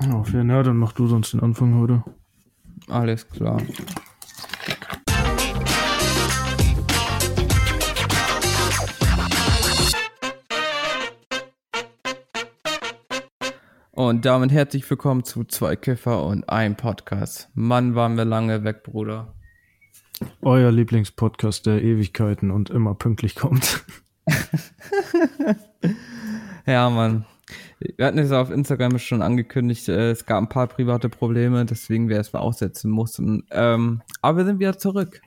Auf jeden Fall, dann mach du sonst den Anfang heute. Alles klar. Und damit herzlich willkommen zu Zwei Kiffer und ein Podcast. Mann, waren wir lange weg, Bruder. Euer Lieblingspodcast der Ewigkeiten und immer pünktlich kommt. ja, Mann. Wir hatten es auf Instagram schon angekündigt, äh, es gab ein paar private Probleme, deswegen wir es aussetzen mussten. Ähm, aber wir sind wieder zurück.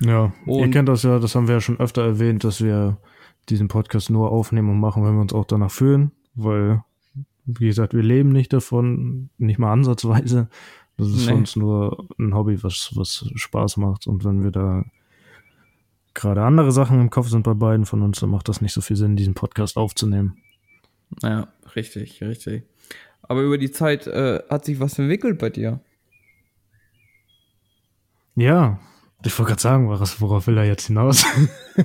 Ja, und ihr kennt das ja, das haben wir ja schon öfter erwähnt, dass wir diesen Podcast nur aufnehmen und machen, wenn wir uns auch danach fühlen, weil, wie gesagt, wir leben nicht davon, nicht mal ansatzweise. Das ist nee. uns nur ein Hobby, was, was Spaß macht. Und wenn wir da gerade andere Sachen im Kopf sind bei beiden von uns, dann macht das nicht so viel Sinn, diesen Podcast aufzunehmen. Ja, richtig, richtig. Aber über die Zeit äh, hat sich was entwickelt bei dir. Ja, ich wollte gerade sagen, worauf will er jetzt hinaus?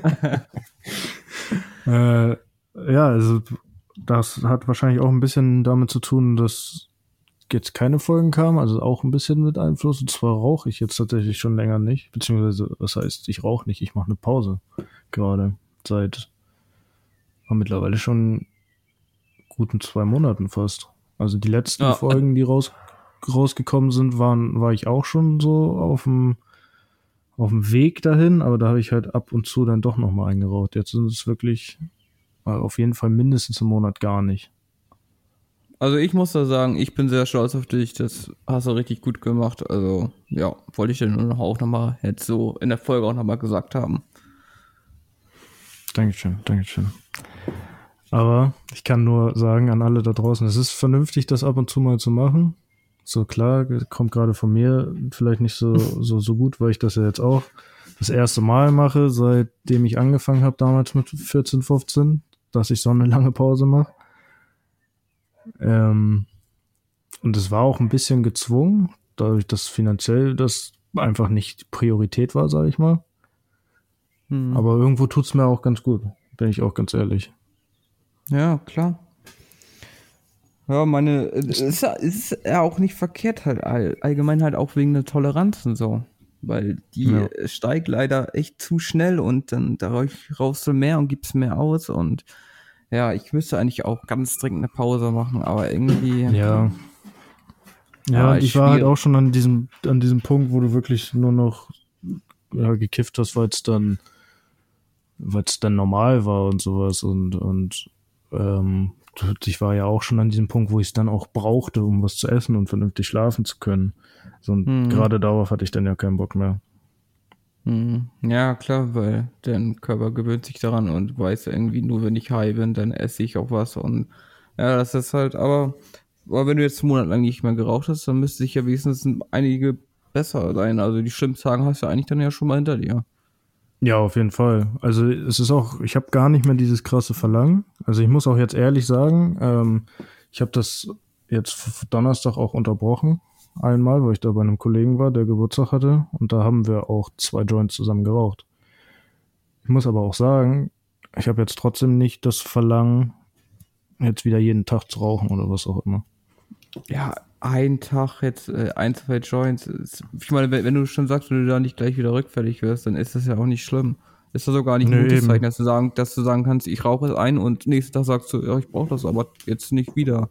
äh, ja, also das hat wahrscheinlich auch ein bisschen damit zu tun, dass jetzt keine Folgen kamen, also auch ein bisschen mit Einfluss. Und zwar rauche ich jetzt tatsächlich schon länger nicht, beziehungsweise das heißt, ich rauche nicht, ich mache eine Pause gerade seit mittlerweile schon guten zwei Monaten fast. Also die letzten ja. Folgen, die raus, rausgekommen sind, waren, war ich auch schon so auf dem, auf dem Weg dahin, aber da habe ich halt ab und zu dann doch nochmal eingeraucht. Jetzt sind es wirklich auf jeden Fall mindestens einen Monat gar nicht. Also ich muss da sagen, ich bin sehr stolz auf dich. Das hast du richtig gut gemacht. Also ja, wollte ich dir nur noch auch nochmal jetzt so in der Folge auch nochmal gesagt haben. Dankeschön, Dankeschön. Aber ich kann nur sagen an alle da draußen, es ist vernünftig, das ab und zu mal zu machen. So klar, kommt gerade von mir vielleicht nicht so, so, so gut, weil ich das ja jetzt auch das erste Mal mache, seitdem ich angefangen habe, damals mit 14, 15, dass ich so eine lange Pause mache. Ähm, und es war auch ein bisschen gezwungen, dadurch, dass finanziell das einfach nicht Priorität war, sage ich mal. Hm. Aber irgendwo tut's mir auch ganz gut, bin ich auch ganz ehrlich. Ja, klar. Ja, meine, es ist, ist ja auch nicht verkehrt halt allgemein halt auch wegen der Toleranz und so. Weil die ja. steigt leider echt zu schnell und dann dadurch raus du mehr und gibst mehr aus und ja, ich müsste eigentlich auch ganz dringend eine Pause machen, aber irgendwie. Ja. Ja, ich war halt auch schon an diesem, an diesem Punkt, wo du wirklich nur noch ja, gekifft hast, weil es dann, weil es dann normal war und sowas und, und ähm, ich war ja auch schon an diesem Punkt, wo ich es dann auch brauchte, um was zu essen und vernünftig schlafen zu können. So, und hm. gerade darauf hatte ich dann ja keinen Bock mehr. Hm. Ja, klar, weil dein Körper gewöhnt sich daran und weiß irgendwie, nur wenn ich high bin, dann esse ich auch was und ja, das ist halt, aber, aber wenn du jetzt einen Monat lang nicht mehr geraucht hast, dann müsste sich ja wenigstens einige besser sein. Also die schlimmsten hast du eigentlich dann ja schon mal hinter dir. Ja, auf jeden Fall. Also es ist auch, ich habe gar nicht mehr dieses krasse Verlangen. Also ich muss auch jetzt ehrlich sagen, ähm, ich habe das jetzt Donnerstag auch unterbrochen. Einmal, weil ich da bei einem Kollegen war, der Geburtstag hatte. Und da haben wir auch zwei Joints zusammen geraucht. Ich muss aber auch sagen, ich habe jetzt trotzdem nicht das Verlangen, jetzt wieder jeden Tag zu rauchen oder was auch immer. Ja, ein Tag jetzt, äh, ein, zwei Joints. Ich meine, wenn, wenn, du schon sagst, wenn du da nicht gleich wieder rückfällig wirst, dann ist das ja auch nicht schlimm. Ist das sogar nicht ein gutes Zeichen, dass du, sagen, dass du sagen kannst, ich rauche es ein und nächsten Tag sagst du, ja, ich brauche das aber jetzt nicht wieder.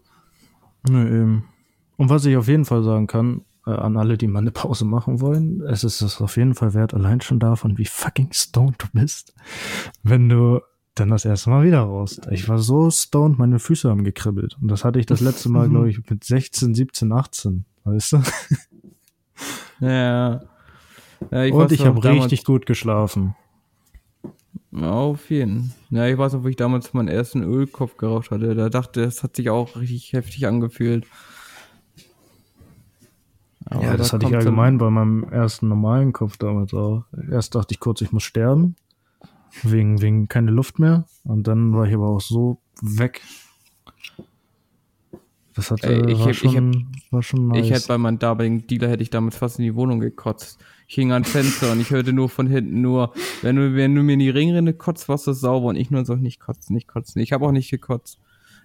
Nee, eben. Und was ich auf jeden Fall sagen kann, äh, an alle, die mal eine Pause machen wollen, es ist es auf jeden Fall wert, allein schon davon, wie fucking stoned du bist, wenn du dann das erste Mal wieder raus. Ich war so stoned, meine Füße haben gekribbelt. Und das hatte ich das letzte Mal, glaube ich, mit 16, 17, 18. Weißt du? Ja. ja ich Und ich habe richtig gut geschlafen. Ja, auf jeden. Ja, ich weiß noch, wo ich damals meinen ersten Ölkopf geraucht hatte. Da dachte, das hat sich auch richtig heftig angefühlt. Aber ja, das da hatte ich allgemein bei meinem ersten normalen Kopf damals auch. Erst dachte ich kurz, ich muss sterben wegen, wegen keine Luft mehr. Und dann war ich aber auch so weg. Das hat, Ey, ich, war, ich, schon, ich, war schon nice. Ich hätte bei meinem damaligen Dealer hätte ich damit fast in die Wohnung gekotzt. Ich hing an Fenster und ich hörte nur von hinten nur, wenn du, wenn du mir in die Ringrinne kotzt, was das sauber und ich nur so, nicht kotzen, nicht kotzen. Ich habe auch nicht gekotzt.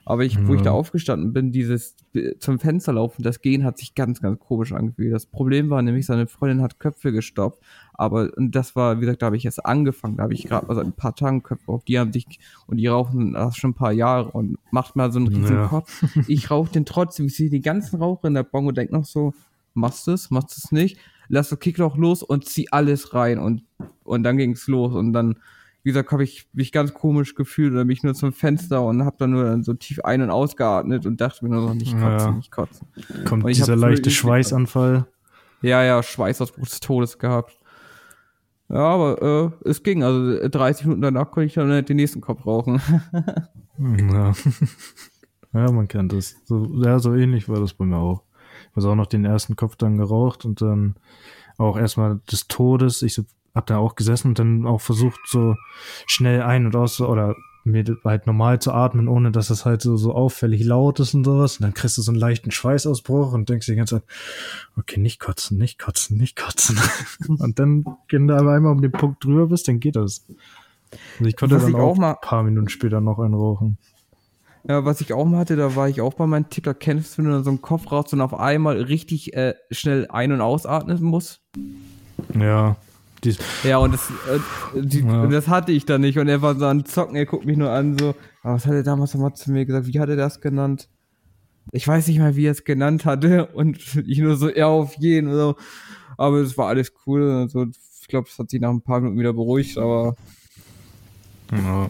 Aber ich, wo ich da aufgestanden bin, dieses zum Fenster laufen, das Gehen hat sich ganz, ganz komisch angefühlt. Das Problem war nämlich, seine Freundin hat Köpfe gestoppt. Aber und das war, wie gesagt, da habe ich erst angefangen. Da habe ich gerade mal seit ein paar Tagen Köpfe auf. Die haben sich, und die rauchen das schon ein paar Jahre und macht mal so einen riesen ja. Kopf. Ich rauche den trotzdem. Ich sehe die ganzen Raucher in der Bon und denke noch so, machst du es, machst du es nicht? Lass das Kickloch los und zieh alles rein. Und, und dann ging es los. Und dann wie gesagt, habe ich mich ganz komisch gefühlt oder mich nur zum Fenster und habe dann nur dann so tief ein- und ausgeatmet und dachte mir nur noch nicht kotzen, ja. nicht kotzen. Kommt dieser leichte Schweißanfall. Ja, ja, Schweißausbruch des Todes gehabt. Ja, aber äh, es ging. Also 30 Minuten danach konnte ich dann den nächsten Kopf rauchen. ja. ja, man kennt das. So, ja, so ähnlich war das bei mir auch. Ich habe auch noch den ersten Kopf dann geraucht und dann auch erstmal des Todes. Ich so hab da auch gesessen und dann auch versucht, so schnell ein- und aus oder mir halt normal zu atmen, ohne dass es halt so, so auffällig laut ist und sowas. Und dann kriegst du so einen leichten Schweißausbruch und denkst dir die ganze Zeit, okay, nicht kotzen, nicht kotzen, nicht kotzen. und dann, wenn du aber einmal um den Punkt drüber bist, dann geht das. Und ich konnte was dann ich auch, auch mal ein paar Minuten später noch einen rauchen. Ja, was ich auch mal hatte, da war ich auch bei meinem Tipp, da kennst du, wenn du so einen Kopf rauchst und auf einmal richtig äh, schnell ein- und ausatmen musst. Ja. Ja, und das, äh, die, ja. das hatte ich dann nicht. Und er war so an Zocken, er guckt mich nur an, so, aber was hat er damals nochmal zu mir gesagt? Wie hat er das genannt? Ich weiß nicht mal, wie er es genannt hatte. Und ich nur so, ja, auf jeden. So. Aber es war alles cool. Also, ich glaube, es hat sich nach ein paar Minuten wieder beruhigt, aber. Ja.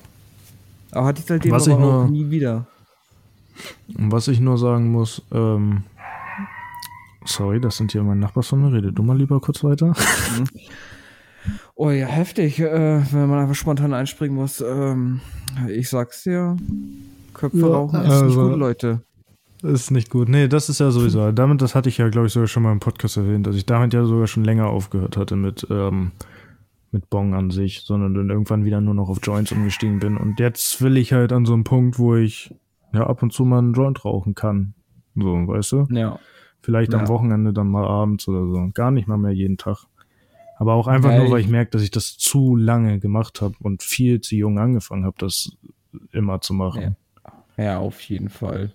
Aber hatte ich seitdem was aber auch nie wieder. Was ich nur sagen muss, ähm, sorry, das sind hier meine Nachbarsfreunde, rede du mal lieber kurz weiter. Mhm. Oh ja, heftig, äh, wenn man einfach spontan einspringen muss. Ähm, ich sag's dir, Köpfe ja, rauchen ist also, nicht gut, Leute. Ist nicht gut. Nee, das ist ja sowieso. Damit, das hatte ich ja, glaube ich, sogar schon mal im Podcast erwähnt, dass ich damit ja sogar schon länger aufgehört hatte mit, ähm, mit Bong an sich, sondern dann irgendwann wieder nur noch auf Joints umgestiegen bin. Und jetzt will ich halt an so einem Punkt, wo ich ja ab und zu mal einen Joint rauchen kann. So, weißt du? Ja. Vielleicht ja. am Wochenende dann mal abends oder so. Gar nicht mal mehr jeden Tag. Aber auch einfach ja, nur, weil ich merke, dass ich das zu lange gemacht habe und viel zu jung angefangen habe, das immer zu machen. Ja. ja, auf jeden Fall.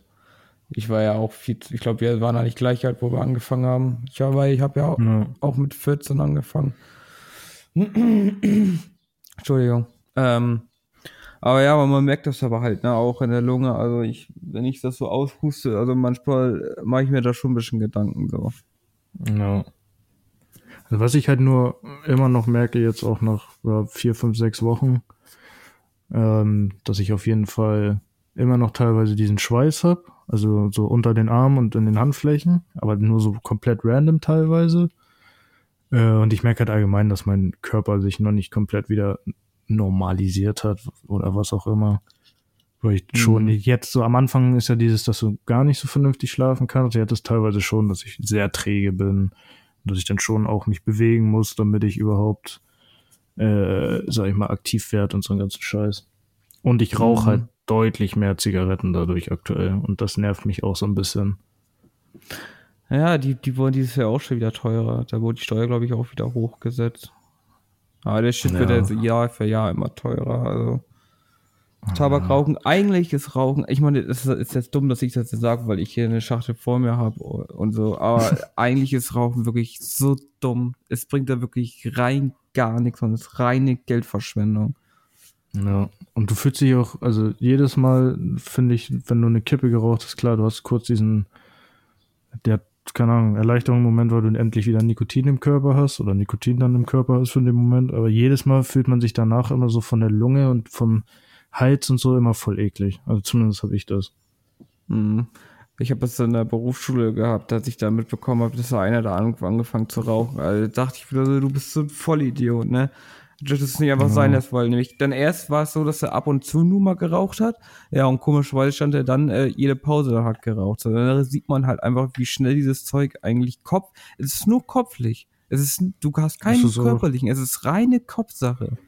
Ich war ja auch viel, ich glaube, wir waren eigentlich gleich alt, wo wir angefangen haben. Ich habe ich hab ja, auch, ja auch mit 14 angefangen. Entschuldigung. Ähm, aber ja, aber man merkt das aber halt, ne, auch in der Lunge. Also ich, wenn ich das so aushuste, also manchmal mache ich mir da schon ein bisschen Gedanken so. Ja. Also was ich halt nur immer noch merke, jetzt auch nach ja, vier, fünf, sechs Wochen, ähm, dass ich auf jeden Fall immer noch teilweise diesen Schweiß habe, also so unter den Armen und in den Handflächen, aber nur so komplett random teilweise. Äh, und ich merke halt allgemein, dass mein Körper sich noch nicht komplett wieder normalisiert hat oder was auch immer. Weil ich schon mhm. jetzt so am Anfang ist ja dieses, dass du gar nicht so vernünftig schlafen kannst. Ich hatte es teilweise schon, dass ich sehr träge bin, dass ich dann schon auch mich bewegen muss, damit ich überhaupt, äh, sag ich mal, aktiv werde und so einen ganzen Scheiß. Und ich rauche mhm. halt deutlich mehr Zigaretten dadurch aktuell und das nervt mich auch so ein bisschen. Ja, die, die wurden dieses Jahr auch schon wieder teurer. Da wurde die Steuer, glaube ich, auch wieder hochgesetzt. Aber der Shit ja. wird jetzt Jahr für Jahr immer teurer. Also Tabakrauchen, eigentlich ist Rauchen, ich meine, es ist jetzt dumm, dass ich das jetzt sage, weil ich hier eine Schachtel vor mir habe und so, aber eigentlich ist Rauchen wirklich so dumm. Es bringt da wirklich rein gar nichts und es ist reine Geldverschwendung. Ja, und du fühlst dich auch, also jedes Mal finde ich, wenn du eine Kippe geraucht hast, klar, du hast kurz diesen, der, keine Ahnung, Erleichterungsmoment, weil du endlich wieder Nikotin im Körper hast oder Nikotin dann im Körper ist für den Moment, aber jedes Mal fühlt man sich danach immer so von der Lunge und vom, Hals und so immer voll eklig. Also zumindest habe ich das. Mhm. Ich habe es in der Berufsschule gehabt, dass ich da mitbekommen habe, dass da einer da angefangen zu rauchen. Also dachte ich wieder so, du bist so ein Vollidiot, ne? Das ist nicht einfach ja. sein das wollen. Nämlich dann erst war es so, dass er ab und zu nur mal geraucht hat. Ja, und komischerweise stand er dann äh, jede Pause hat geraucht. So, dann sieht man halt einfach, wie schnell dieses Zeug eigentlich Kopf. Es ist nur kopflich. Es ist, du hast keinen körperlichen, es ist reine Kopfsache.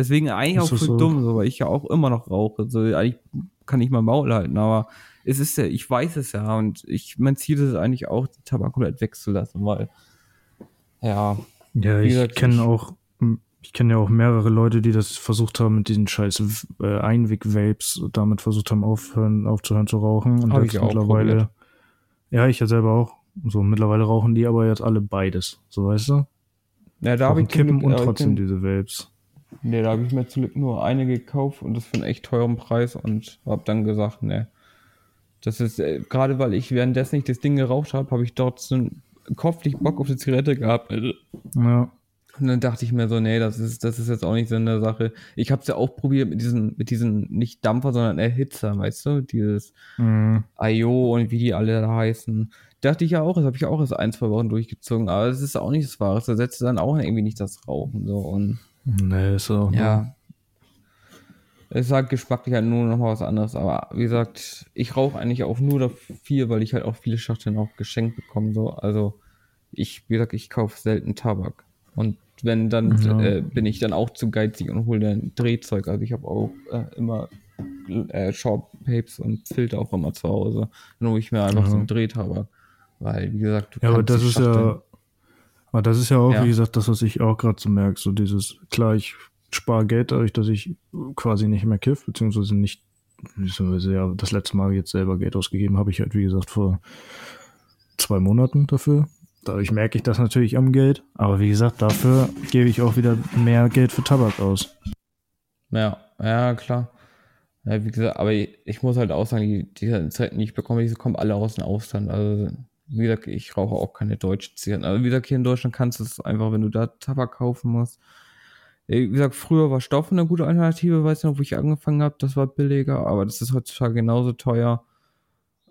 Deswegen eigentlich auch voll so? dumm, so, weil ich ja auch immer noch rauche. So, eigentlich kann ich mal Maul halten, aber es ist ja, ich weiß es ja und ich, mein Ziel ist es eigentlich auch, die Tabak komplett wegzulassen, weil, ja. Ja, ich kenne auch Ich kenne ja auch mehrere Leute, die das versucht haben mit diesen scheiß äh, Einweg-Vapes, damit versucht haben, aufhören, aufzuhören zu rauchen. Und Hab jetzt mittlerweile. probiert. Ja, ich ja selber auch. So, mittlerweile rauchen die aber jetzt alle beides. So weißt du? Ja, da habe ich Kippen und trotzdem diese Vapes. Nee, da habe ich mir zum Glück nur eine gekauft und das für einen echt teuren Preis und habe dann gesagt, ne. Das ist, äh, gerade weil ich währenddessen nicht das Ding geraucht habe, habe ich dort so einen kopflich Bock auf die Zigarette gehabt. Und Ja. dann dachte ich mir so, nee, das ist, das ist jetzt auch nicht so eine Sache. Ich habe es ja auch probiert mit diesen, mit diesen, nicht Dampfer, sondern Erhitzer, weißt du? Dieses Mhm. IO und wie die alle da heißen. Dachte ich ja auch, das habe ich auch erst ein, zwei Wochen durchgezogen, aber es ist auch nicht das Wahre. Das ersetzt dann auch irgendwie nicht das Rauchen. So. Und Nee, ist auch. ja. Es ist halt geschmacklich halt nur noch mal was anderes. Aber wie gesagt, ich rauche eigentlich auch nur dafür, weil ich halt auch viele Schachteln auch geschenkt bekomme. So. Also ich, wie gesagt, ich kaufe selten Tabak. Und wenn, dann Ja. äh, bin ich dann auch zu geizig und hole dann Drehzeug. Also ich habe auch äh, immer äh, Shortpapes und Filter auch immer zu Hause. Dann hole ich mir einfach Ja. so einen Drehtabak. Weil, wie gesagt, du Ja, aber das ist ja, aber das ist ja auch, Ja. wie gesagt, das, was ich auch gerade so merke, so dieses, klar, ich spare Geld dadurch, dass ich quasi nicht mehr kiff, beziehungsweise nicht, beziehungsweise ja, das letzte Mal jetzt selber Geld ausgegeben habe ich halt, wie gesagt, vor zwei Monaten dafür. Dadurch merke ich das natürlich am Geld, aber wie gesagt, dafür gebe ich auch wieder mehr Geld für Tabak aus. Ja, ja, klar. Ja, wie gesagt, aber ich, ich muss halt auch sagen, die, die Zigaretten, die ich bekomme, die kommen alle aus dem Ausland. Also, wie gesagt, ich rauche auch keine deutschen Zigaretten. Also, wie gesagt, hier in Deutschland kannst du es einfach, wenn du da Tabak kaufen musst. Äh, Wie gesagt, früher war Stoff eine gute Alternative, weiß noch, wo ich angefangen habe, das war billiger, aber das ist heutzutage genauso teuer.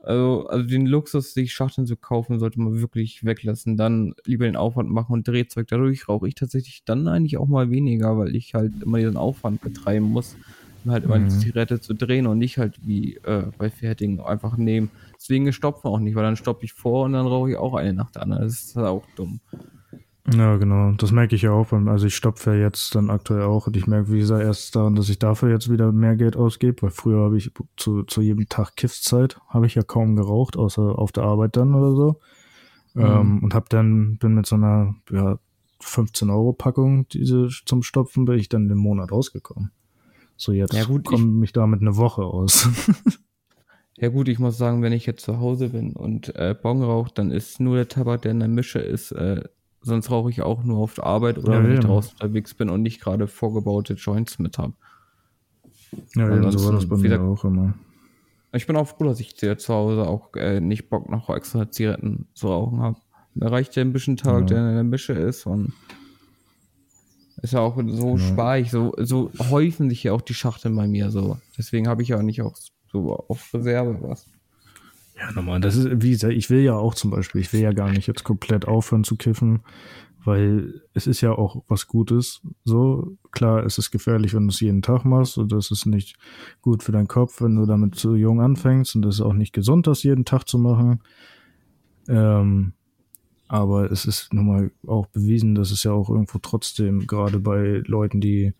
Also, also den Luxus, sich Schachteln zu kaufen, sollte man wirklich weglassen. Dann lieber den Aufwand machen und Drehzeug. Dadurch rauche ich tatsächlich dann eigentlich auch mal weniger, weil ich halt immer diesen Aufwand betreiben muss, halt immer Mhm. die Zigarette zu drehen und nicht halt wie äh, bei fertigen einfach nehmen. Deswegen stopfen auch nicht, weil dann stoppe ich vor und dann rauche ich auch eine nach der anderen. Das ist halt auch dumm. Ja, genau. Das merke ich ja auch. Also ich stopfe ja jetzt dann aktuell auch und ich merke, wie gesagt, erst daran, dass ich dafür jetzt wieder mehr Geld ausgebe, weil früher habe ich zu, zu jedem Tag Kiffszeit, habe ich ja kaum geraucht, außer auf der Arbeit dann oder so. Mhm. Ähm, und habe dann, bin mit so einer ja, 15 Euro Packung, diese zum Stopfen, bin ich dann den Monat rausgekommen. So jetzt Ja, gut, komme ich damit eine Woche aus. Ja gut, ich muss sagen, wenn ich jetzt zu Hause bin und äh, Bong rauche, dann ist nur der Tabak, der in der Mische ist. Äh, sonst rauche ich auch nur auf der Arbeit oder Ja, wenn ich eben. draußen unterwegs bin und nicht gerade vorgebaute Joints mit habe. ja, eben, so war das bei mir gesagt, auch immer. Ich bin auch froh, dass ich zu Hause auch äh, nicht Bock noch extra Zigaretten zu rauchen habe. Mir reicht ja ein bisschen Tag, Ja. der in der Mische ist und ist ja auch so spare ich, so, so häufen sich ja auch die Schachteln bei mir so. Deswegen habe ich ja auch nicht auch so auf Reserve was. Ja, normal. Das ist, wie gesagt, ich will ja auch zum Beispiel, ich will ja gar nicht jetzt komplett aufhören zu kiffen, weil es ist ja auch was Gutes. So, klar, es ist gefährlich, wenn du es jeden Tag machst und das ist nicht gut für deinen Kopf, wenn du damit zu jung anfängst und das ist auch nicht gesund, das jeden Tag zu machen. Ähm, aber es ist nun mal auch bewiesen, dass es ja auch irgendwo trotzdem, gerade bei Leuten, die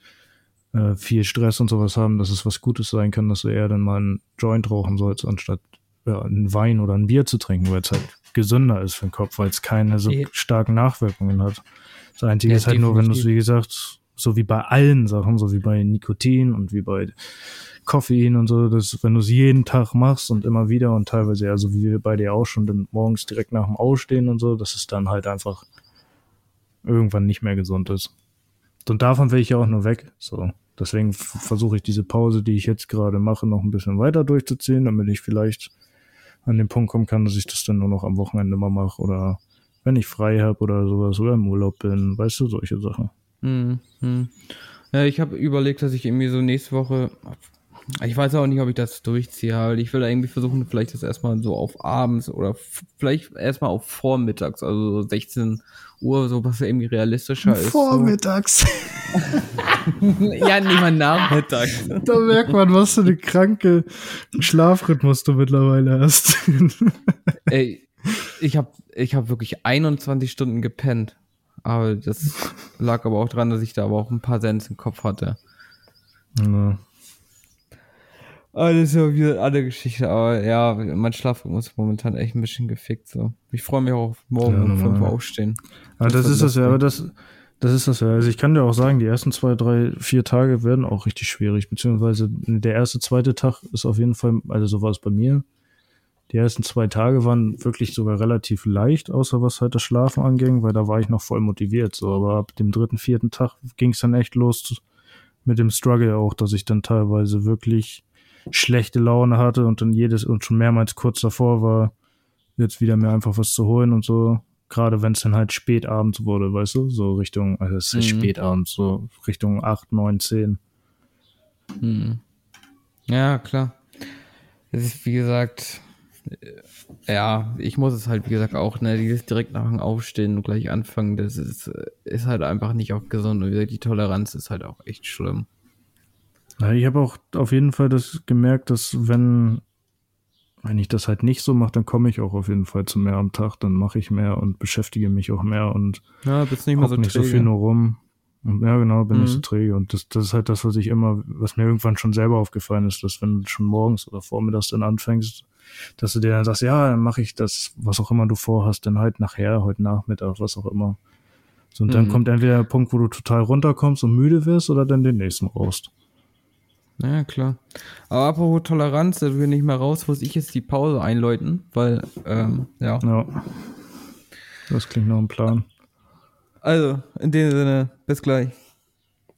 äh, viel Stress und sowas haben, dass es was Gutes sein kann, dass du eher dann mal einen Joint rauchen sollst, anstatt ja, einen Wein oder ein Bier zu trinken, weil es halt gesünder ist für den Kopf, weil es keine so starken Nachwirkungen hat. Das Einzige Ja, ist halt nur, wenn du es, definitiv. wie gesagt, so wie bei allen Sachen, so wie bei Nikotin und wie bei Koffein und so, dass wenn du es jeden Tag machst und immer wieder und teilweise ja so wie bei dir auch schon dann morgens direkt nach dem Ausstehen und so, dass es dann halt einfach irgendwann nicht mehr gesund ist. Und davon will ich ja auch nur weg. So. Deswegen versuche ich diese Pause, die ich jetzt gerade mache, noch ein bisschen weiter durchzuziehen, damit ich vielleicht an den Punkt kommen kann, dass ich das dann nur noch am Wochenende mal mache oder wenn ich frei habe oder sowas oder im Urlaub bin, weißt du, solche Sachen. Hm, hm. Ja, ich habe überlegt, dass ich irgendwie so nächste Woche. Ich weiß auch nicht, ob ich das durchziehe, weil ich will irgendwie versuchen, vielleicht das erstmal so auf abends oder vielleicht erstmal auf vormittags, also so 16 Uhr, so was irgendwie realistischer ist. Vormittags. So. ja, nicht mal nachmittags. da merkt man, was für eine kranke Schlafrhythmus du mittlerweile hast. Ey, ich habe ich hab wirklich 21 Stunden gepennt. Aber das lag aber auch dran, dass ich da aber auch ein paar Sens im Kopf hatte. ja. Ah, das ist ja wieder eine andere Geschichte, aber ja, mein Schlafrhythmus ist momentan echt ein bisschen gefickt so. Ich freue mich auch auf morgen Ja, um 5 normal. Uhr aufstehen. Aber das, Das ist es ja, aber das, Das ist das ja. Also ich kann dir auch sagen, die ersten zwei, drei, vier Tage werden auch richtig schwierig, beziehungsweise der erste, zweite Tag ist auf jeden Fall, also so war es bei mir. Die ersten zwei Tage waren wirklich sogar relativ leicht, außer was halt das Schlafen anging, weil da war ich noch voll motiviert. So, aber ab dem dritten, vierten Tag ging es dann echt los mit dem Struggle auch, dass ich dann teilweise wirklich schlechte Laune hatte und dann jedes und schon mehrmals kurz davor war, jetzt wieder mir einfach was zu holen und so. Gerade wenn es dann halt spät abends wurde, weißt du, so Richtung, also es ist mhm. spät abends, so Richtung 8, 9, 10. Mhm. Ja, klar. Es ist, wie gesagt, ja, ich muss es halt, wie gesagt, auch, ne, dieses direkt nach dem Aufstehen und gleich anfangen, das ist, ist halt einfach nicht auch gesund. Und wie gesagt, die Toleranz ist halt auch echt schlimm. Ja, ich habe auch auf jeden Fall das gemerkt, dass wenn wenn ich das halt nicht so mache, dann komme ich auch auf jeden Fall zu mehr am Tag, dann mache ich mehr und beschäftige mich auch mehr und ja, bist nicht mehr so nicht so viel nur rum. Und ja, genau, bin mhm. nicht so träge. Und das, das ist halt das, was ich immer, was mir irgendwann schon selber aufgefallen ist, dass wenn du schon morgens oder vormittags dann anfängst, dass du dir dann sagst, ja, dann mache ich das, was auch immer du vorhast, dann halt nachher, heute Nachmittag, was auch immer. So, und mhm. dann kommt entweder der Punkt, wo du total runterkommst und müde wirst, oder dann den nächsten raus. Ja, klar. Aber apropos Toleranz, da wir nicht mehr raus, muss ich jetzt die Pause einläuten, weil, ähm, ja. Ja. Das klingt nach einem Plan. Also, in dem Sinne, bis gleich.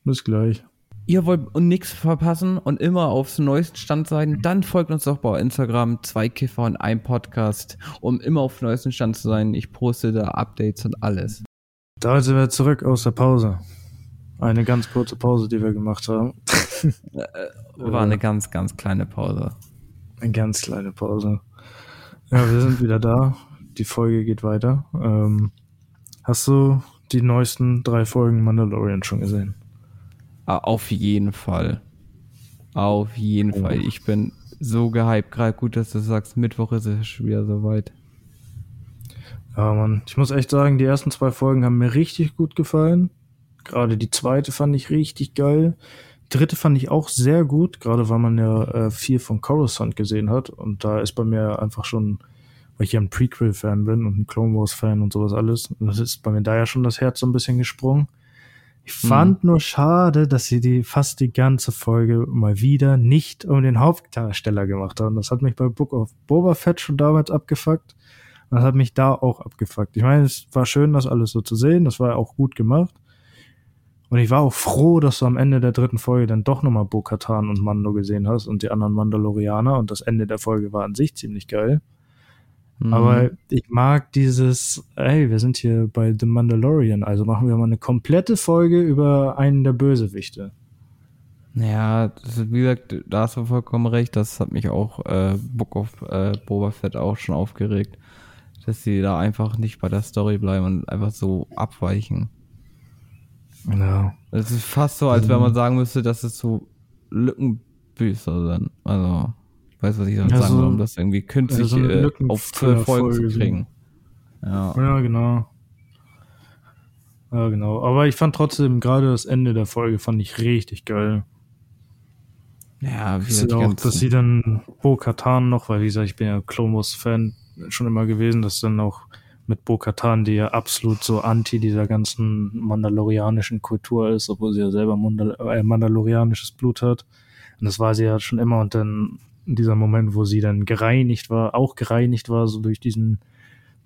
Bis gleich. Ihr wollt nichts verpassen und immer aufs neuesten Stand sein, dann folgt uns doch bei Instagram, zwei Kiffer und ein Podcast, um immer auf neuesten Stand zu sein. Ich poste da Updates und alles. Da sind wir zurück aus der Pause. Eine ganz kurze Pause, die wir gemacht haben. War eine ganz, ganz kleine Pause. Eine ganz kleine Pause. Ja, wir sind wieder da. Die Folge geht weiter. Ähm, hast du die neuesten drei Folgen Mandalorian schon gesehen? Ah, auf jeden Fall. Auf jeden oh. Fall. Ich bin so gehypt. Gerade gut, dass du sagst, Mittwoch ist es schon wieder soweit. Ja, Mann. Ich muss echt sagen, die ersten zwei Folgen haben mir richtig gut gefallen. Gerade die zweite fand ich richtig geil. Die dritte fand ich auch sehr gut, gerade weil man ja äh, viel von Coruscant gesehen hat. Und da ist bei mir einfach schon, weil ich ja ein Prequel-Fan bin und ein Clone Wars-Fan und sowas alles, und das ist bei mir da ja schon das Herz so ein bisschen gesprungen. Ich fand mhm. nur schade, dass sie die fast die ganze Folge mal wieder nicht um den Hauptdarsteller gemacht haben. Das hat mich bei Book of Boba Fett schon damals abgefuckt. Und das hat mich da auch abgefuckt. Ich meine, es war schön, das alles so zu sehen. Das war auch gut gemacht. Und ich war auch froh, dass du am Ende der dritten Folge dann doch nochmal Bo-Katan und Mando gesehen hast und die anderen Mandalorianer und das Ende der Folge war an sich ziemlich geil. Mhm. Aber ich mag dieses, ey, wir sind hier bei The Mandalorian, also machen wir mal eine komplette Folge über einen der Bösewichte. Ja, ist, wie gesagt, da hast du vollkommen recht. Das hat mich auch äh, Book of äh, Boba Fett auch schon aufgeregt, dass sie da einfach nicht bei der Story bleiben und einfach so abweichen. Ja. Es ist fast so, als wenn man sagen müsste, dass es so Lückenbüßer sind. Also, ich weiß, was ich damit ja, sagen will, um das irgendwie künstlich so äh, auf zwölf Folgen zu kriegen. Ja. ja, genau. Ja, genau. Aber ich fand trotzdem gerade das Ende der Folge fand ich richtig geil. Ja, wie gesagt, auch, dass sie dann Bo Katan noch, weil wie gesagt, ich bin ja Clone Wars Fan schon immer gewesen, dass dann auch mit Bo-Katan, die ja absolut so anti dieser ganzen mandalorianischen Kultur ist, obwohl sie ja selber Mandal äh, mandalorianisches Blut hat. Und das war sie ja schon immer. Und dann dieser Moment, wo sie dann gereinigt war, auch gereinigt war, so durch diesen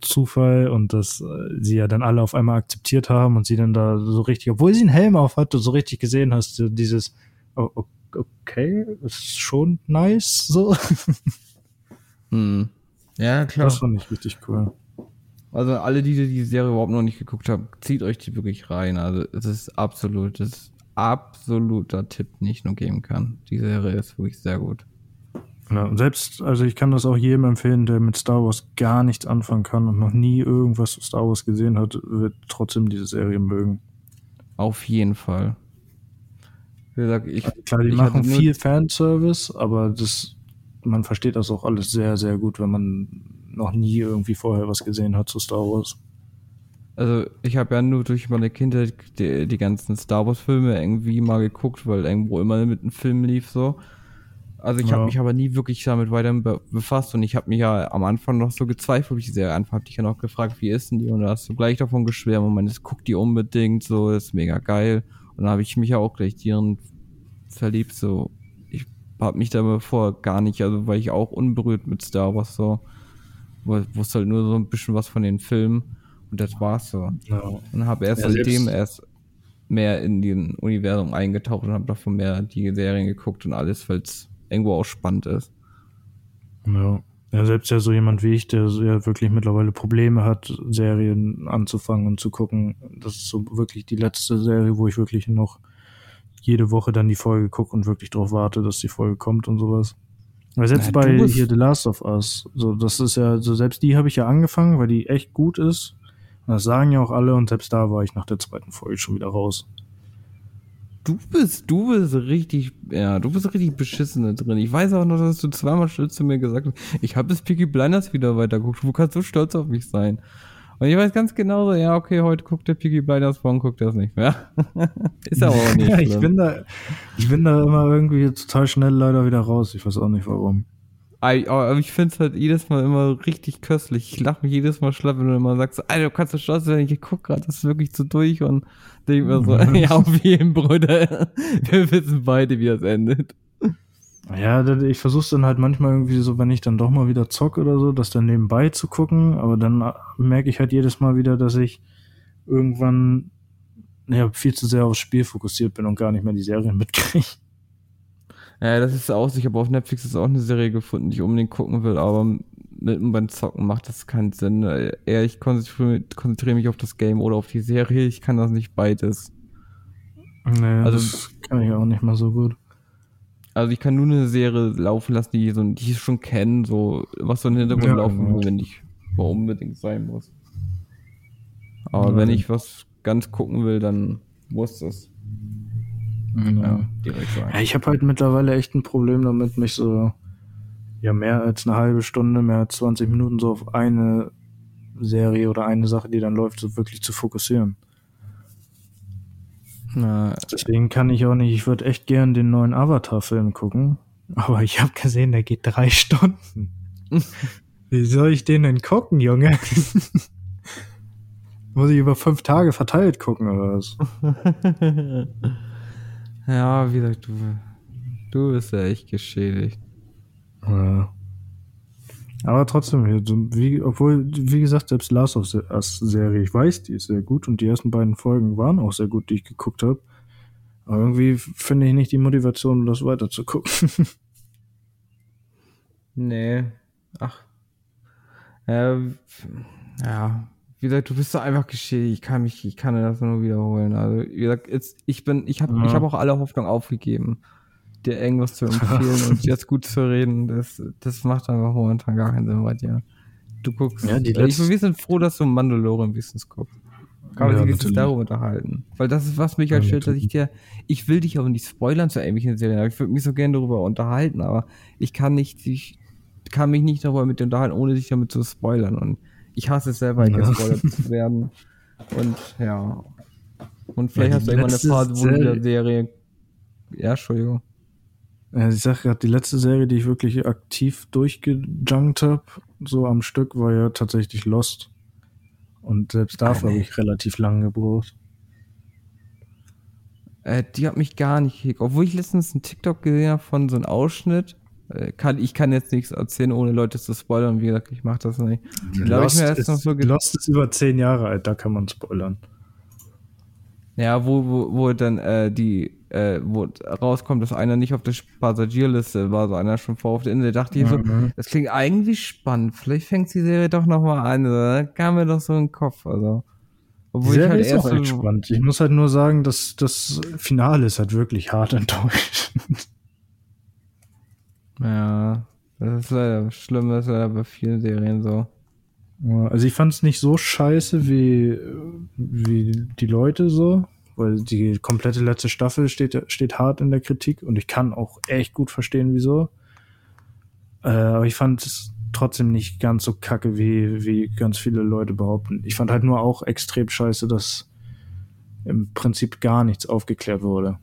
Zufall und dass äh, sie ja dann alle auf einmal akzeptiert haben und sie dann da so richtig, obwohl sie einen Helm auf hatte, so richtig gesehen hast, dieses, oh, okay, ist schon nice, so. Hm. Ja, klar. Das fand ich richtig cool. Also alle, die die Serie überhaupt noch nicht geguckt haben, zieht euch die wirklich rein. Also es ist absolut, es ist absoluter Tipp, den ich nur geben kann. Die Serie ist wirklich sehr gut. Ja, selbst, also ich kann das auch jedem empfehlen, der mit Star Wars gar nichts anfangen kann und noch nie irgendwas zu Star Wars gesehen hat, wird trotzdem diese Serie mögen. Auf jeden Fall. Wie gesagt, ich, Klar, die ich machen viel Fanservice, aber das, man versteht das auch alles sehr, sehr gut, wenn man noch nie irgendwie vorher was gesehen hat zu Star Wars. Also ich habe ja nur durch meine Kindheit die, die ganzen Star Wars Filme irgendwie mal geguckt, weil irgendwo immer mit einem Film lief so. Also ich ja. habe mich aber nie wirklich damit weiter befasst und ich habe mich ja am Anfang noch so gezweifelt, ob ich sehr einfach habe dich ja noch gefragt, wie ist denn die und da hast du gleich davon geschwärmt und meinte, guck die unbedingt, so ist mega geil und dann habe ich mich ja auch gleich deren verliebt, so ich habe mich da bevor gar nicht, also weil ich auch unberührt mit Star Wars so, wusste halt nur so ein bisschen was von den Filmen und das war's so. Ja. Und habe erst ja, seitdem erst mehr in den Universum eingetaucht und habe davon mehr die Serien geguckt und alles, weil es irgendwo auch spannend ist. Ja. ja, selbst ja so jemand wie ich, der ja wirklich mittlerweile Probleme hat, Serien anzufangen und zu gucken. Das ist so wirklich die letzte Serie, wo ich wirklich noch jede Woche dann die Folge gucke und wirklich darauf warte, dass die Folge kommt und sowas. Weil selbst Na, bei hier The Last of Us, so das ist ja, so selbst die habe ich ja angefangen, weil die echt gut ist. Das sagen ja auch alle und selbst da war ich nach der zweiten Folge schon wieder raus. Du bist, du bist richtig, ja, du bist richtig beschissen da drin. Ich weiß auch noch, dass du zweimal zu mir gesagt hast, ich habe das Piggy Blinders wieder weitergeguckt. Du kannst so stolz auf mich sein. Und ich weiß ganz genau so, ja, okay, heute guckt der Piggy Blinders, morgen guckt er es nicht mehr. ist aber auch nicht. ja, ich bin da, ich bin da immer irgendwie total schnell leider wieder raus. Ich weiß auch nicht warum. Aber ich finde es halt jedes Mal immer richtig köstlich. Ich lache mich jedes Mal schlapp, wenn du immer sagst, Alter, du kannst du stolz sein, ich guck gerade, das ist wirklich zu durch und denke mir so, ja, auf jeden Bruder. Wir wissen beide, wie das endet. Ja, ich versuche dann halt manchmal irgendwie so, wenn ich dann doch mal wieder zock oder so, das dann nebenbei zu gucken, aber dann merke ich halt jedes Mal wieder, dass ich irgendwann ja, viel zu sehr aufs Spiel fokussiert bin und gar nicht mehr die Serien mitkriege. Ja, das ist auch, ich habe auf Netflix jetzt auch eine Serie gefunden, die ich unbedingt gucken will, aber mitten beim Zocken macht das keinen Sinn. Eher ich konzentriere, mich auf das Game oder auf die Serie, ich kann das nicht beides. Nee, also, das kann ich auch nicht mal so gut. Also ich kann nur eine Serie laufen lassen, die, so, die ich schon kenne, so was so im Hintergrund ja, laufen will, wenn ich unbedingt sein muss. Aber ja. wenn ich was ganz gucken will, dann muss das. Genau. Ja, direkt sagen. Ja, ich habe halt mittlerweile echt ein Problem damit, mich so ja mehr als eine halbe Stunde, mehr als 20 Minuten so auf eine Serie oder eine Sache, die dann läuft, so wirklich zu fokussieren. Na, Deswegen kann ich auch nicht, ich würde echt gern den neuen Avatar-Film gucken, aber ich habe gesehen, der geht drei Stunden. Wie soll ich den denn gucken, Junge? Muss ich über fünf Tage verteilt gucken oder was? Ja, wie gesagt, du, du bist ja echt geschädigt. Ja. Aber trotzdem, wie, obwohl, wie gesagt, selbst Last of Us Serie, ich weiß, die ist sehr gut und die ersten beiden Folgen waren auch sehr gut, die ich geguckt habe. Aber irgendwie finde ich nicht die Motivation, um das weiter zu gucken. nee. Ach. Äh, ja, wie gesagt, du bist doch einfach geschehen. Ich kann mich, ich kann das nur wiederholen. Also, wie gesagt, jetzt, ich bin, ich habe, ja. ich habe auch alle Hoffnung aufgegeben, dir irgendwas zu empfehlen und jetzt gut zu reden. Das, das macht einfach momentan gar keinen Sinn bei dir. Du guckst. Ja, die letzte... ich, wir sind froh, dass du Mandalorian Wissens guckst. Kann man ja, sich darüber unterhalten. Weil das ist, was mich halt ja, stört, dass ich dir, ich will dich aber nicht spoilern zu irgendwelchen Serien, ich würde mich so gerne darüber unterhalten, aber ich kann nicht, ich kann mich nicht darüber mit dir unterhalten, ohne dich damit zu spoilern und ich hasse es selber, ja. gespoilert zu werden. Und ja. Und vielleicht ja, hast du irgendwann eine Phase, wo du der Serie. Ja, Entschuldigung. Ja, ich sag gerade, die letzte Serie, die ich wirklich aktiv durchgejunkt habe, so am Stück, war ja tatsächlich Lost. Und selbst dafür habe ich relativ lange gebraucht. Äh, die hat mich gar nicht gekickt. Obwohl ich letztens einen TikTok gesehen habe von so einem Ausschnitt, kann, ich kann jetzt nichts erzählen, ohne Leute zu spoilern. Wie gesagt, ich mache das nicht. Lost, ist, so Lost ist über zehn Jahre alt, da kann man spoilern. Ja, wo, wo, wo dann äh, die, äh, wo rauskommt, dass einer nicht auf der Passagierliste war, so einer schon vor auf der Insel, dachte ich mhm. so, das klingt eigentlich spannend. Vielleicht fängt die Serie doch nochmal an. Da kam mir doch so in den Kopf. Also. Obwohl die Serie ich halt ist auch so spannend. Ich muss halt nur sagen, dass das Finale ist halt wirklich hart enttäuschend. Ja, das ist leider schlimm, das ist leider bei vielen Serien so. Also ich fand es nicht so scheiße wie, wie die Leute so, weil die komplette letzte Staffel steht, steht hart in der Kritik und ich kann auch echt gut verstehen, wieso. Äh, aber ich fand es trotzdem nicht ganz so kacke, wie, wie ganz viele Leute behaupten. Ich fand halt nur auch extrem scheiße, dass im Prinzip gar nichts aufgeklärt wurde.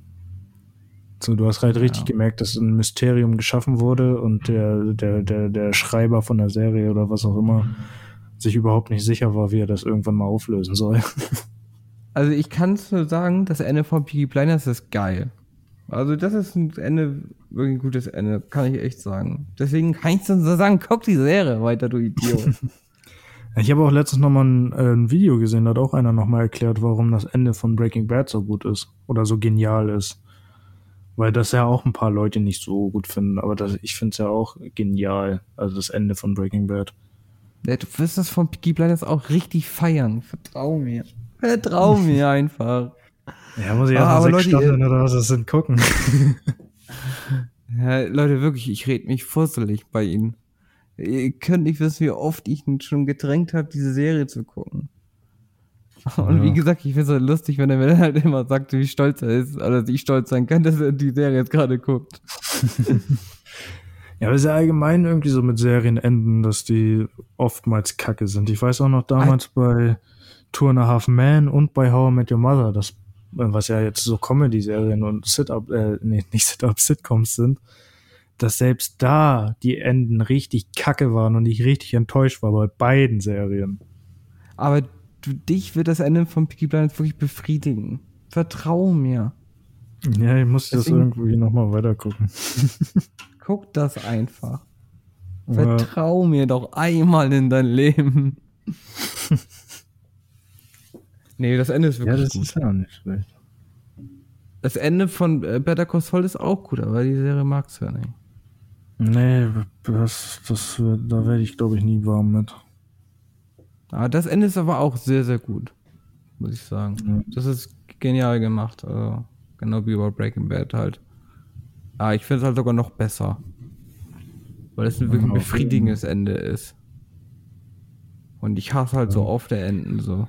So, du hast halt ja. richtig gemerkt, dass ein Mysterium geschaffen wurde und der, der, der, der Schreiber von der Serie oder was auch immer sich überhaupt nicht sicher war, wie er das irgendwann mal auflösen soll. Also ich kann es nur sagen, das Ende von Peaky Blinders ist geil. Also das ist ein Ende, wirklich ein gutes Ende, kann ich echt sagen. Deswegen kann ich so sagen, guck die Serie weiter, du Idiot. ich habe auch letztens nochmal ein, äh, ein Video gesehen, da hat auch einer nochmal erklärt, warum das Ende von Breaking Bad so gut ist oder so genial ist. Weil das ja auch ein paar Leute nicht so gut finden, aber das, ich finde es ja auch genial, also das Ende von Breaking Bad. Ja, du wirst das von Peaky Blinders auch richtig feiern, vertrau mir. Vertrau mir einfach. Ja, muss ich erst ah, mal sechs Leute, Staffeln oder was das sind gucken. ja, Leute, wirklich, ich rede mich fusselig bei Ihnen. Ihr könnt nicht wissen, wie oft ich ihn schon gedrängt habe, diese Serie zu gucken. Und ja. wie gesagt, ich finde es halt lustig, wenn er mir halt immer sagt, wie stolz er ist, oder wie stolz sein kann, dass er die Serie jetzt gerade guckt. ja, aber es ist ja allgemein irgendwie so mit Serienenden, dass die oftmals kacke sind. Ich weiß auch noch damals I bei Two and a Half Man und bei How I Met Your Mother, das, was ja jetzt so Comedy-Serien und Sit-Up, äh, nee, nicht Sit-Up, Sitcoms sind, dass selbst da die Enden richtig kacke waren und ich richtig enttäuscht war bei beiden Serien. Aber du, dich wird das Ende von Peaky Blinders wirklich befriedigen. Vertrau mir. Ja, ich muss Deswegen, das irgendwie nochmal weitergucken. Guck das einfach. Vertrau ja. mir doch einmal in dein Leben. Nee, das Ende ist wirklich Ja, das gut. ist ja auch nicht schlecht. Das Ende von äh, Better Call Saul ist auch gut, aber die Serie mag's ja nicht. Nee, das, das, da werde ich, glaube ich, nie warm mit. Aber das Ende ist aber auch sehr, sehr gut. Muss ich sagen. Ja. Das ist genial gemacht. Also, genau wie bei Breaking Bad halt. Ah, ich finde es halt sogar noch besser. Weil es ein wirklich ein befriedigendes Ende ist. Und ich hasse halt ja. so oft der Enden so.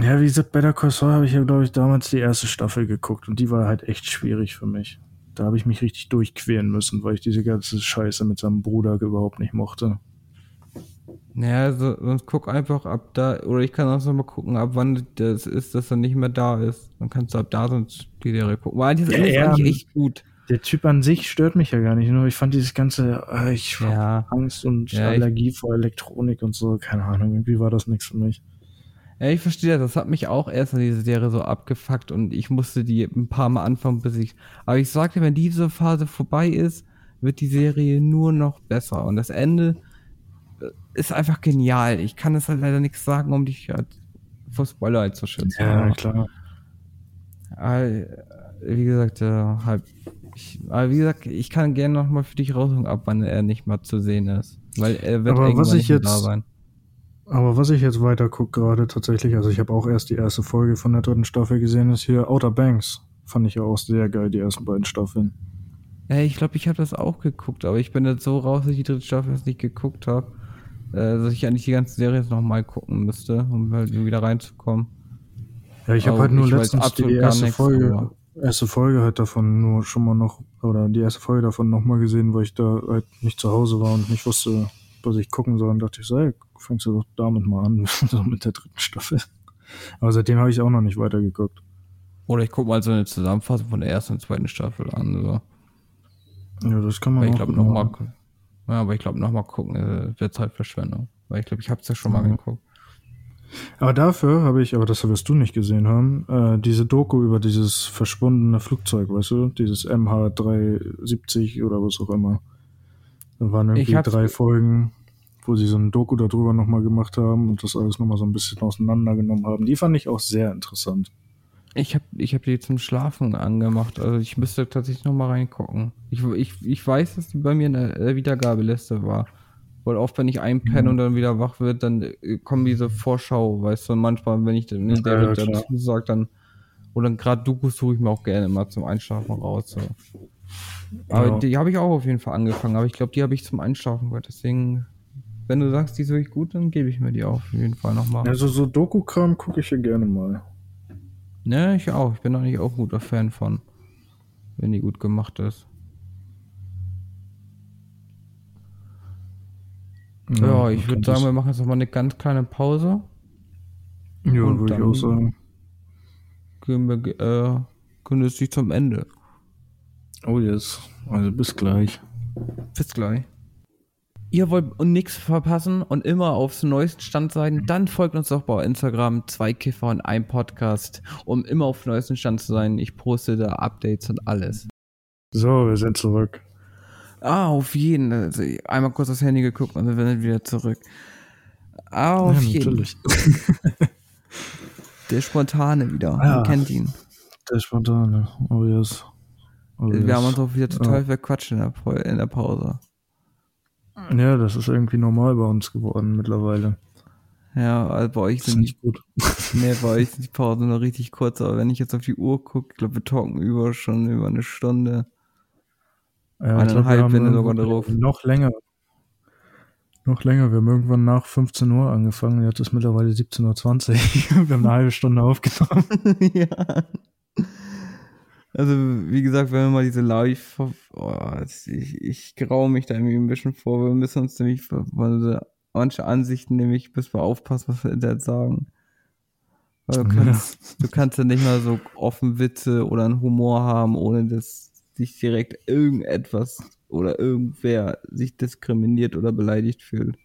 Ja, wie gesagt, Better Call Saul habe ich ja, glaube ich, damals die erste Staffel geguckt und die war halt echt schwierig für mich. Da habe ich mich richtig durchqueren müssen, weil ich diese ganze Scheiße mit seinem Bruder überhaupt nicht mochte. Naja, so, sonst guck einfach ab da, oder ich kann auch noch mal gucken, ab wann das ist, dass er nicht mehr da ist. Dann kannst du ab da sonst die Serie gucken. Weil das ja, ist eigentlich echt gut. Der Typ an sich stört mich ja gar nicht, nur ich fand dieses ganze, äh, ich ja. Angst und ja, Allergie vor Elektronik und so, keine Ahnung, irgendwie war das nichts für mich. Ja, ich verstehe das. Das hat mich auch erst an diese Serie so abgefuckt und ich musste die ein paar Mal anfangen, bis ich. Aber ich sagte, wenn diese Phase vorbei ist, wird die Serie nur noch besser. Und das Ende ist einfach genial. Ich kann es halt leider nichts sagen, um dich halt vor Spoiler halt zu schützen. Ja, klar. Aber, wie gesagt, äh, halt. Ich, aber wie gesagt, ich kann gerne nochmal für dich rausholen, ab wann er nicht mal zu sehen ist. Weil er wird aber irgendwann was ich nicht jetzt, da sein. Aber was ich jetzt weiter gucke gerade tatsächlich, also ich habe auch erst die erste Folge von der dritten Staffel gesehen, ist hier Outer Banks. Fand ich ja auch sehr geil, die ersten beiden Staffeln. Ja, ich glaube, ich habe das auch geguckt, aber ich bin jetzt so raus, dass ich die dritte Staffel jetzt nicht geguckt habe, äh, dass ich eigentlich die ganze Serie jetzt nochmal gucken müsste, um halt wieder reinzukommen. Ja, ich habe halt nur letztens die erste Folge, erste Folge halt davon nur schon mal noch, oder die erste Folge davon nochmal gesehen, weil ich da halt nicht zu Hause war und nicht wusste, was ich gucken soll. Und dachte ich so, ey, fängst du doch damit mal an, so mit der dritten Staffel. Aber seitdem habe ich auch noch nicht weitergeguckt. Oder ich gucke mal so eine Zusammenfassung von der ersten und zweiten Staffel an. So. Ja, das kann man auch ich noch mal, Ja, aber ich glaube, nochmal gucken äh, wird Zeitverschwendung. Weil ich glaube, ich habe es ja schon mal mhm. geguckt. Aber dafür habe ich, aber das wirst du nicht gesehen haben, äh, diese Doku über dieses verschwundene Flugzeug, weißt du? Dieses MH370 oder was auch immer. Da waren irgendwie drei Folgen wo sie so ein Doku darüber nochmal gemacht haben und das alles nochmal so ein bisschen auseinandergenommen haben. Die fand ich auch sehr interessant. Ich habe ich hab die zum Schlafen angemacht. Also ich müsste tatsächlich nochmal reingucken. Ich, ich, ich weiß, dass die bei mir in der Wiedergabeliste war. Weil oft, wenn ich einpenne mhm. und dann wieder wach wird, dann äh, kommen diese Vorschau, weißt du, und manchmal, wenn ich dann in der ja, dazu sage, dann, oder gerade Dokus suche ich mir auch gerne mal zum Einschlafen raus. So. Aber ja. die habe ich auch auf jeden Fall angefangen, aber ich glaube, die habe ich zum Einschlafen gehört, deswegen wenn du sagst, die ist wirklich gut, dann gebe ich mir die auf jeden Fall nochmal. Also so Doku-Kram gucke ich ja gerne mal. Ne, ich auch. Ich bin eigentlich auch ein guter Fan von, wenn die gut gemacht ist. Ja, ja ich würde sagen, wir machen jetzt nochmal eine ganz kleine Pause. Ja, würde ich auch sagen. Gehen wir äh, kündigt sich zum Ende. Oh yes. Also bis gleich. Bis gleich. Ihr wollt nichts verpassen und immer aufs neuesten Stand sein, dann folgt uns doch bei Instagram, zwei Kiffer und ein Podcast, um immer auf dem neuesten Stand zu sein. Ich poste da Updates und alles. So, wir sind zurück. Ah, auf jeden. Also einmal kurz aufs Handy geguckt und dann sind wir wieder zurück. Ah, auf ja, jeden. Natürlich. Der Spontane wieder. Ja, Man kennt ihn. Der Spontane. Oh yes. Oh wir yes. haben uns auch wieder total ja. verquatscht in der, in der Pause. Ja, das ist irgendwie normal bei uns geworden mittlerweile. Ja, also bei euch sind nicht gut. nee, bei euch sind die Pausen noch richtig kurz, aber wenn ich jetzt auf die Uhr gucke, ich glaube, wir talken über schon über eine Stunde. Ja, Eineinhalb, wenn sogar drauf. Noch länger. Noch länger. Wir haben irgendwann nach 15 Uhr angefangen. Jetzt ist mittlerweile 17.20 Uhr. wir haben eine halbe Stunde aufgenommen. ja. Also, wie gesagt, wenn wir mal diese Live, oh, ich, ich graue mich da irgendwie ein bisschen vor. Wir müssen uns nämlich manche Ansichten nämlich, bis wir aufpassen, was wir Internet sagen. Weil du kannst, ja. du kannst ja nicht mal so offen Witze oder einen Humor haben, ohne dass sich direkt irgendetwas oder irgendwer sich diskriminiert oder beleidigt fühlt.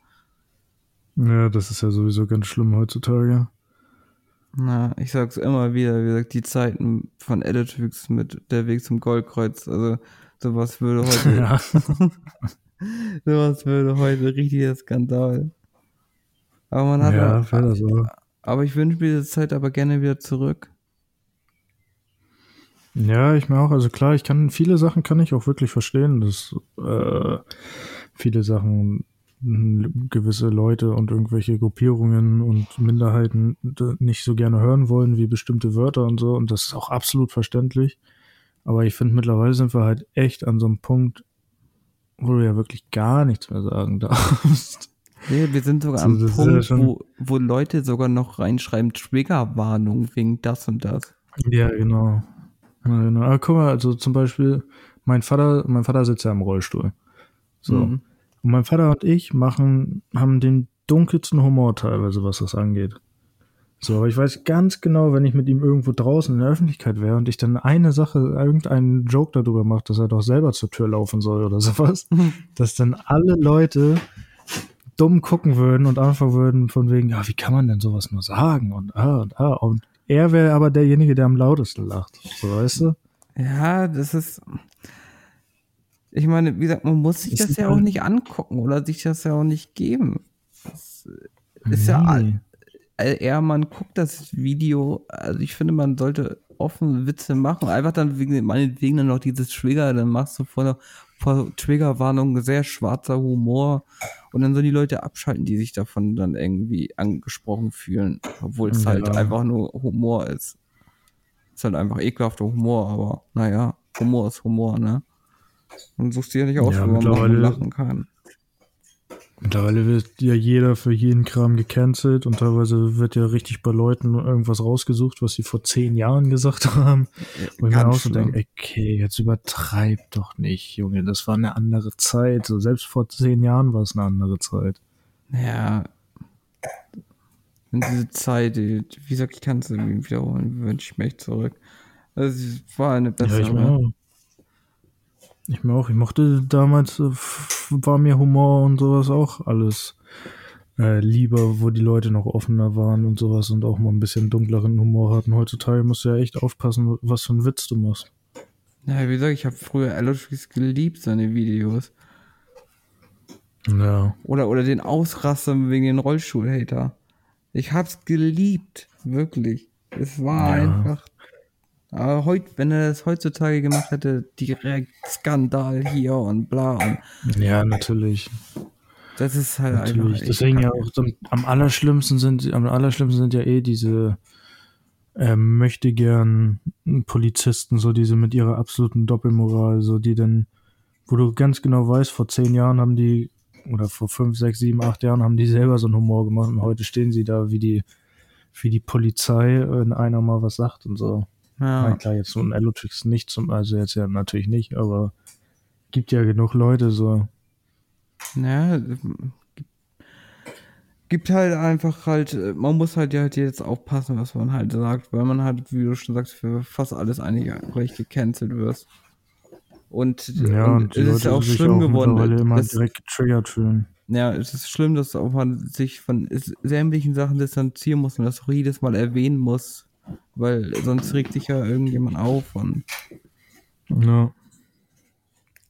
Ja, das ist ja sowieso ganz schlimm heutzutage. Na, ich sag's immer wieder, wie gesagt, die Zeiten von Editwix mit der Weg zum Goldkreuz, also sowas würde heute. Ja. sowas würde heute richtig der Skandal. Aber man hat. Ja, auch, so. Aber ich wünsche mir diese Zeit aber gerne wieder zurück. Ja, ich mir auch. Also klar, ich kann viele Sachen kann ich auch wirklich verstehen, dass äh, viele Sachen gewisse Leute und irgendwelche Gruppierungen und Minderheiten nicht so gerne hören wollen wie bestimmte Wörter und so. Und das ist auch absolut verständlich. Aber ich finde, mittlerweile sind wir halt echt an so einem Punkt, wo du ja wirklich gar nichts mehr sagen darfst. Nee, wir sind sogar also, am Punkt, ja wo, wo Leute sogar noch reinschreiben, Triggerwarnung wegen das und das. Ja, genau. Ja, genau. Aber guck mal, also zum Beispiel, mein Vater, mein Vater sitzt ja im Rollstuhl. So. Mhm. Und mein Vater und ich machen, haben den dunkelsten Humor teilweise, was das angeht. So, aber ich weiß ganz genau, wenn ich mit ihm irgendwo draußen in der Öffentlichkeit wäre und ich dann eine Sache, irgendeinen Joke darüber mache, dass er doch selber zur Tür laufen soll oder sowas, dass dann alle Leute dumm gucken würden und anfangen würden von wegen, ja, wie kann man denn sowas nur sagen und ah und ah und er wäre aber derjenige, der am lautesten lacht, so weißt du? Ja, das ist, ich meine, wie gesagt, man muss sich das, das ja auch nicht angucken oder sich das ja auch nicht geben. Das ist nee. ja eher, man guckt das Video, also ich finde, man sollte offen Witze machen. Einfach dann wegen, meinetwegen dann noch dieses Trigger, dann machst du vor, vor Triggerwarnung sehr schwarzer Humor und dann sollen die Leute abschalten, die sich davon dann irgendwie angesprochen fühlen, obwohl es halt ja. halt einfach nur Humor ist. Ist halt einfach ekelhafter Humor, aber naja, Humor ist Humor, ne? Man sucht sich ja nicht aus, ja, wo man lachen kann. Mittlerweile wird ja jeder für jeden Kram gecancelt und teilweise wird ja richtig bei Leuten irgendwas rausgesucht, was sie vor zehn Jahren gesagt haben. Wo ich mir auch so denke, okay, jetzt übertreib doch nicht, Junge, das war eine andere Zeit. So, selbst vor zehn Jahren war es eine andere Zeit. Ja. Und diese Zeit, wie gesagt, ich kann es wiederholen, wünsche ich mir echt zurück. Also, es war eine bessere. Ja, ich meine, ich mir auch, ich mochte damals, äh, war mir Humor und sowas auch alles äh, lieber, wo die Leute noch offener waren und sowas und auch mal ein bisschen dunkleren Humor hatten. Heutzutage musst du ja echt aufpassen, was für einen Witz du machst. Ja, wie gesagt, ich habe früher Elotrix geliebt, seine Videos. Ja. Oder, oder den Ausraster wegen den Rollstuhlhater. Ich hab's geliebt, wirklich. Es war ja. einfach aber heut, wenn er das heutzutage gemacht hätte, direkt Skandal hier und bla. Und ja, natürlich. Das ist halt natürlich. Deswegen ja auch am allerschlimmsten sind, am allerschlimmsten sind ja eh diese äh, möchte gern Polizisten, so diese mit ihrer absoluten Doppelmoral, so die dann, wo du ganz genau weißt, vor zehn Jahren haben die, oder vor fünf, sechs, sieben, acht Jahren haben die selber so einen Humor gemacht und heute stehen sie da wie die, wie die Polizei, wenn einer mal was sagt und so. Ja. Klar, jetzt so ein Elotrix nicht zum, also jetzt ja natürlich nicht, aber gibt ja genug Leute so. Ja, gibt halt einfach halt, man muss halt ja halt jetzt aufpassen, was man halt sagt, weil man halt, wie du schon sagst, für fast alles eigentlich recht gecancelt wirst. Und, Ja, und es ist Leute auch schlimm auch geworden. immer dass- direkt getriggert fühlen. Ja, es ist schlimm, dass auch man sich von sämtlichen Sachen distanzieren muss und das auch jedes Mal erwähnen muss, weil sonst regt sich ja irgendjemand auf und Ja.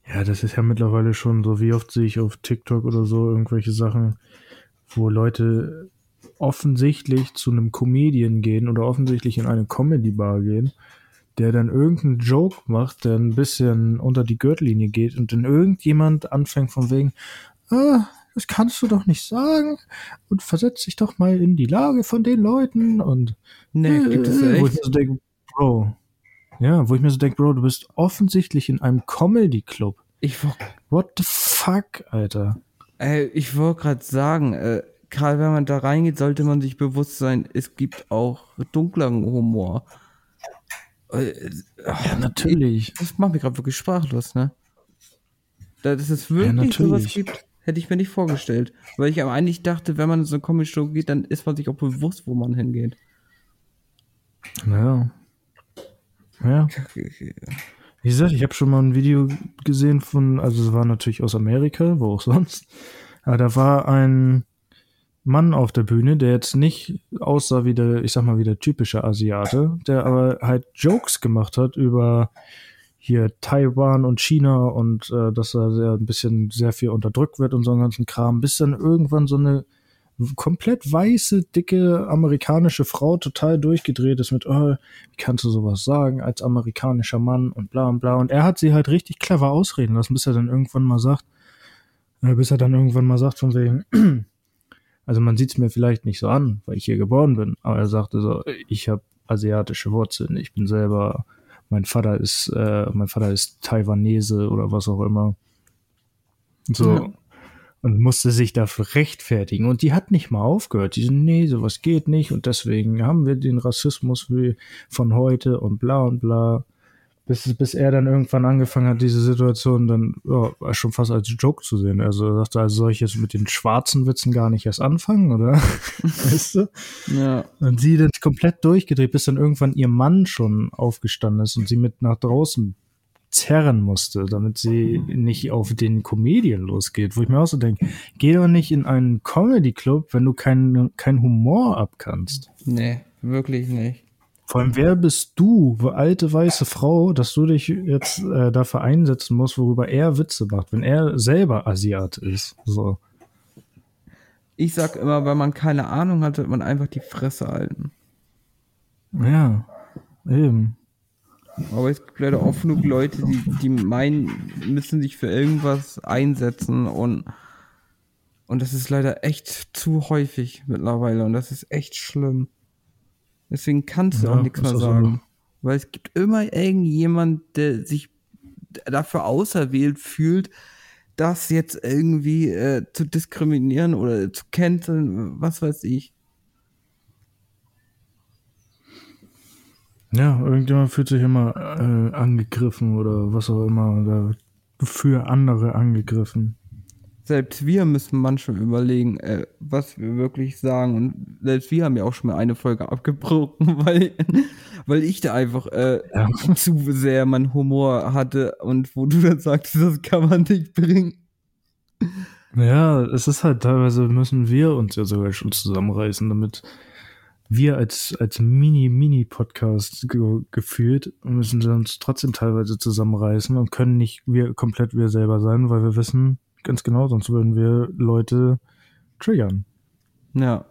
Ja, das ist ja mittlerweile schon so, wie oft sehe ich auf TikTok oder so irgendwelche Sachen, wo Leute offensichtlich zu einem Comedian gehen oder offensichtlich in eine Comedy-Bar gehen, der dann irgendeinen Joke macht, der ein bisschen unter die Gürtellinie geht und dann irgendjemand anfängt von wegen, ah, das kannst du doch nicht sagen und versetz dich doch mal in die Lage von den Leuten und nee, gibt es ja wo ich echt. mir so denke, Bro, ja, wo ich mir so denke, Bro, du bist offensichtlich in einem Comedy-Club. Ich, wo- What the fuck, Alter? Ey, ich wollte gerade sagen, äh, gerade wenn man da reingeht, sollte man sich bewusst sein, es gibt auch dunkleren Humor. Äh, Ja, natürlich. Das macht mich gerade wirklich sprachlos, ne? Da- Dass es wirklich sowas natürlich. gibt, hätte ich mir nicht vorgestellt. Weil ich aber eigentlich dachte, wenn man in so eine Comedy-Show geht, dann ist man sich auch bewusst, wo man hingeht. Ja. Ja. Wie gesagt, ich habe schon mal ein Video gesehen von, also es war natürlich aus Amerika, wo auch sonst. Aber da war ein Mann auf der Bühne, der jetzt nicht aussah wie der, ich sag mal, wie der typische Asiate, der aber halt Jokes gemacht hat über hier Taiwan und China und äh, dass da sehr, ein bisschen sehr viel unterdrückt wird und so einen ganzen Kram, bis dann irgendwann so eine komplett weiße, dicke amerikanische Frau total durchgedreht ist mit, oh, wie kannst du sowas sagen als amerikanischer Mann und bla und bla. Und er hat sie halt richtig clever ausreden lassen, bis er dann irgendwann mal sagt, äh, bis er dann irgendwann mal sagt von wegen, also man sieht es mir vielleicht nicht so an, weil ich hier geboren bin, aber er sagte so, ich habe asiatische Wurzeln, ich bin selber, mein Vater ist, äh, mein Vater ist Taiwanese oder was auch immer. So. Ja. Und musste sich dafür rechtfertigen. Und die hat nicht mal aufgehört. Die so, nee, sowas geht nicht. Und deswegen haben wir den Rassismus wie von heute und bla und bla. Bis, bis er dann irgendwann angefangen hat, diese Situation dann ja, schon fast als Joke zu sehen. Also er sagte, also soll ich jetzt mit den schwarzen Witzen gar nicht erst anfangen, oder? weißt du? Ja. Und sie dann komplett durchgedreht, bis dann irgendwann ihr Mann schon aufgestanden ist und sie mit nach draußen zerren musste, damit sie nicht auf den Comedian losgeht. Wo ich mir auch so denke, geh doch nicht in einen Comedy-Club, wenn du keinen kein Humor abkannst. Nee, wirklich nicht. Vor allem, wer bist du, alte weiße Frau, dass du dich jetzt äh, dafür einsetzen musst, worüber er Witze macht, wenn er selber Asiat ist. So. Ich sag immer, wenn man keine Ahnung hat, wird man einfach die Fresse halten. Ja, eben. Aber es gibt leider oft genug Leute, die, die meinen, müssen sich für irgendwas einsetzen und, und das ist leider echt zu häufig mittlerweile und das ist echt schlimm. Deswegen kannst du Ja, auch nichts mehr auch so. sagen. Weil es gibt immer irgendjemand, der sich dafür auserwählt fühlt, das jetzt irgendwie äh, zu diskriminieren oder zu canceln, was weiß ich. Ja, irgendjemand fühlt sich immer äh, angegriffen oder was auch immer, oder für andere angegriffen. Selbst wir müssen manchmal überlegen, äh, was wir wirklich sagen. Und selbst wir haben ja auch schon mal eine Folge abgebrochen, weil, weil ich da einfach äh, Ja. zu sehr meinen Humor hatte und wo du dann sagst, das kann man nicht bringen. Ja, es ist halt teilweise müssen wir uns ja sogar schon zusammenreißen, damit wir als, als Mini-Mini-Podcast ge gefühlt müssen wir uns trotzdem teilweise zusammenreißen und können nicht wir komplett wir selber sein, weil wir wissen ganz genau, sonst würden wir Leute triggern. Ja.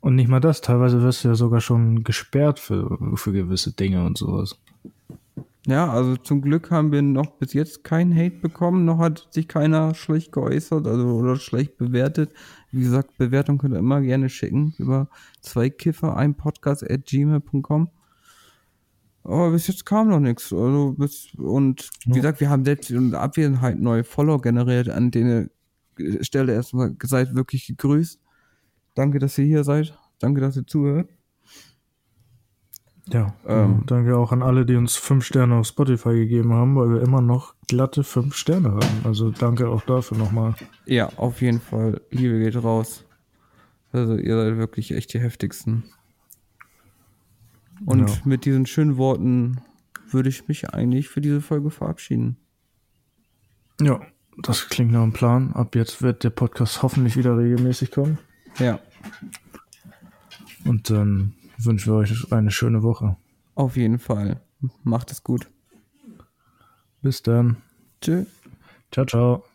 Und nicht mal das, teilweise wirst du ja sogar schon gesperrt für, für gewisse Dinge und sowas. Ja, also zum Glück haben wir noch bis jetzt keinen Hate bekommen, noch hat sich keiner schlecht geäußert, also oder schlecht bewertet. Wie gesagt, Bewertung könnt ihr immer gerne schicken über zwei Kiffer, ein Podcast at gmail.com. Aber bis jetzt kam noch nichts. Also bis, und wie gesagt, wir haben selbst in der Abwesenheit neue Follower generiert, an denen Stelle erstmal seid wirklich gegrüßt. Danke, dass ihr hier seid. Danke, dass ihr zuhört. Ja, Ähm. danke auch an alle, die uns fünf Sterne auf Spotify gegeben haben, weil wir immer noch glatte fünf Sterne haben. Also danke auch dafür nochmal. Ja, auf jeden Fall. Liebe geht raus. Also ihr seid wirklich echt die heftigsten. Und Ja. mit diesen schönen Worten würde ich mich eigentlich für diese Folge verabschieden. Ja, das klingt nach einem Plan. Ab jetzt wird der Podcast hoffentlich wieder regelmäßig kommen. Ja. Und dann wünschen wir euch eine schöne Woche. Auf jeden Fall. Macht es gut. Bis dann. Tschö. Ciao, ciao.